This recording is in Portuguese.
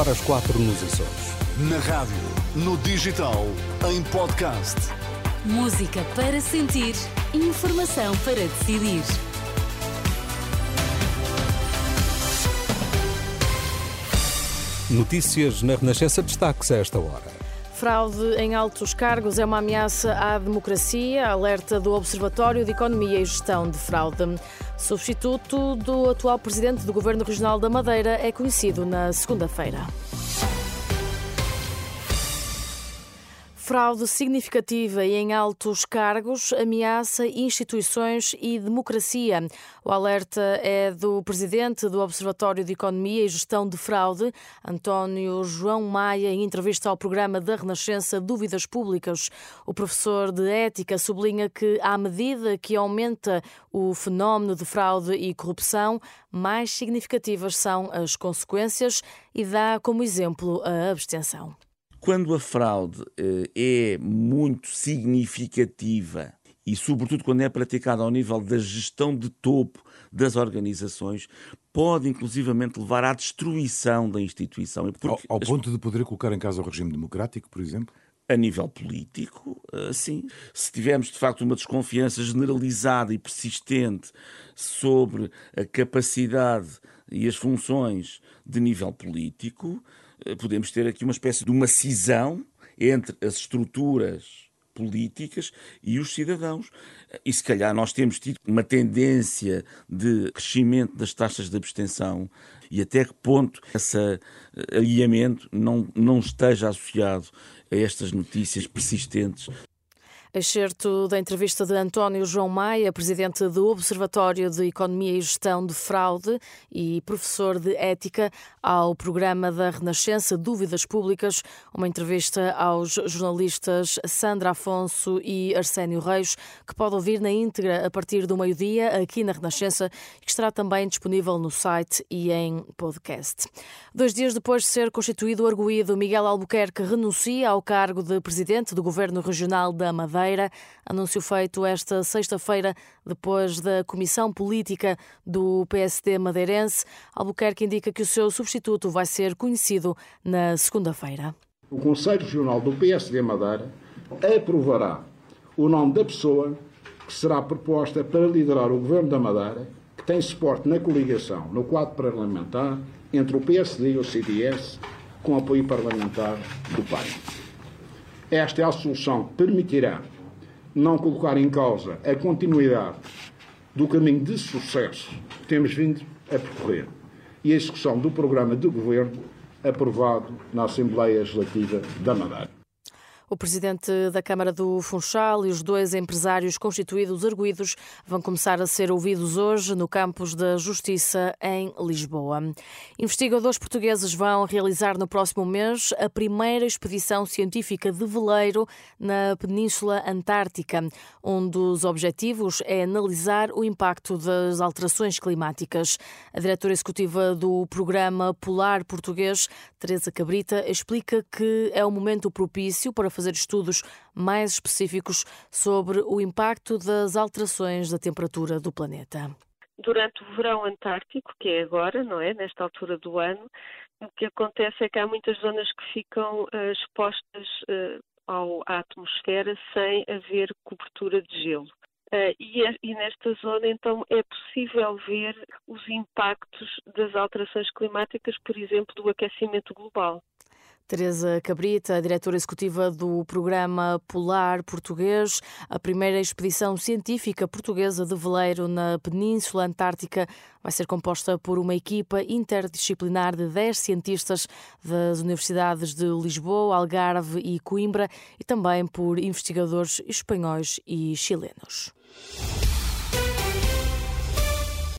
horas 4 nos Açores. Na rádio, no digital, em podcast. Música para sentir, informação para decidir. Notícias na Renascença destaques a esta hora. Fraude em altos cargos é uma ameaça à democracia, alerta do Observatório de Economia e Gestão de Fraude. Substituto do atual presidente do Governo Regional da Madeira é conhecido na segunda-feira. Fraude significativa e em altos cargos ameaça instituições e democracia. O alerta é do presidente do Observatório de Economia e Gestão de Fraude, António João Maia, em entrevista ao programa da Renascença Dúvidas Públicas. O professor de Ética sublinha que, à medida que aumenta o fenómeno de fraude e corrupção, mais significativas são as consequências e dá como exemplo a abstenção. Quando a fraude eh, é muito significativa e, sobretudo, quando é praticada ao nível da gestão de topo das organizações, pode inclusivamente levar à destruição da instituição. Ao, ao ponto de poder colocar em causa o regime democrático, por exemplo? A nível político, eh, sim. Se tivermos de facto uma desconfiança generalizada e persistente sobre a capacidade e as funções de nível político, podemos ter aqui uma espécie de uma cisão entre as estruturas políticas e os cidadãos. E se calhar nós temos tido uma tendência de crescimento das taxas de abstenção e até que ponto esse eh, alinhamento não, não esteja associado a estas notícias persistentes Excerto da entrevista de António João Maia, presidente do Observatório de Economia e Gestão de Fraude e professor de Ética, ao programa da Renascença Dúvidas Públicas, uma entrevista aos jornalistas Sandra Afonso e Arsénio Reis, que pode ouvir na íntegra a partir do meio-dia aqui na Renascença que estará também disponível no site e em podcast. Dois dias depois de ser constituído o arguído, Miguel Albuquerque renuncia ao cargo de presidente do Governo Regional da Madeira Madeira. Anúncio feito esta sexta-feira, depois da Comissão Política do PSD madeirense. Albuquerque indica que o seu substituto vai ser conhecido na segunda-feira. O Conselho Regional do PSD Madeira aprovará o nome da pessoa que será proposta para liderar o Governo da Madeira, que tem suporte na coligação, no quadro parlamentar, entre o PSD e o CDS, com apoio parlamentar do PAI. Esta a solução que permitirá não colocar em causa a continuidade do caminho de sucesso que temos vindo a percorrer e a execução do programa de governo aprovado na Assembleia Legislativa da Madeira. O presidente da Câmara do Funchal e os dois empresários constituídos arguídos vão começar a ser ouvidos hoje no campus da Justiça em Lisboa. Investigadores portugueses vão realizar no próximo mês a primeira expedição científica de veleiro na Península Antártica. Um dos objetivos é analisar o impacto das alterações climáticas. A diretora executiva do Programa Polar Português, Teresa Cabrita, explica que é o momento propício para fazer estudos mais específicos sobre o impacto das alterações da temperatura do planeta. Durante o verão antártico, que é agora, não é? Nesta altura do ano, o que acontece é que há muitas zonas que ficam uh, expostas uh, ao, à atmosfera sem haver cobertura de gelo. Uh, e, e, nesta zona, então, é possível ver os impactos das alterações climáticas, por exemplo, do aquecimento global. Teresa Cabrita, diretora executiva do Programa Polar Português, a primeira expedição científica portuguesa de veleiro na Península Antártica vai ser composta por uma equipa interdisciplinar de 10 cientistas das universidades de Lisboa, Algarve e Coimbra e também por investigadores espanhóis e chilenos.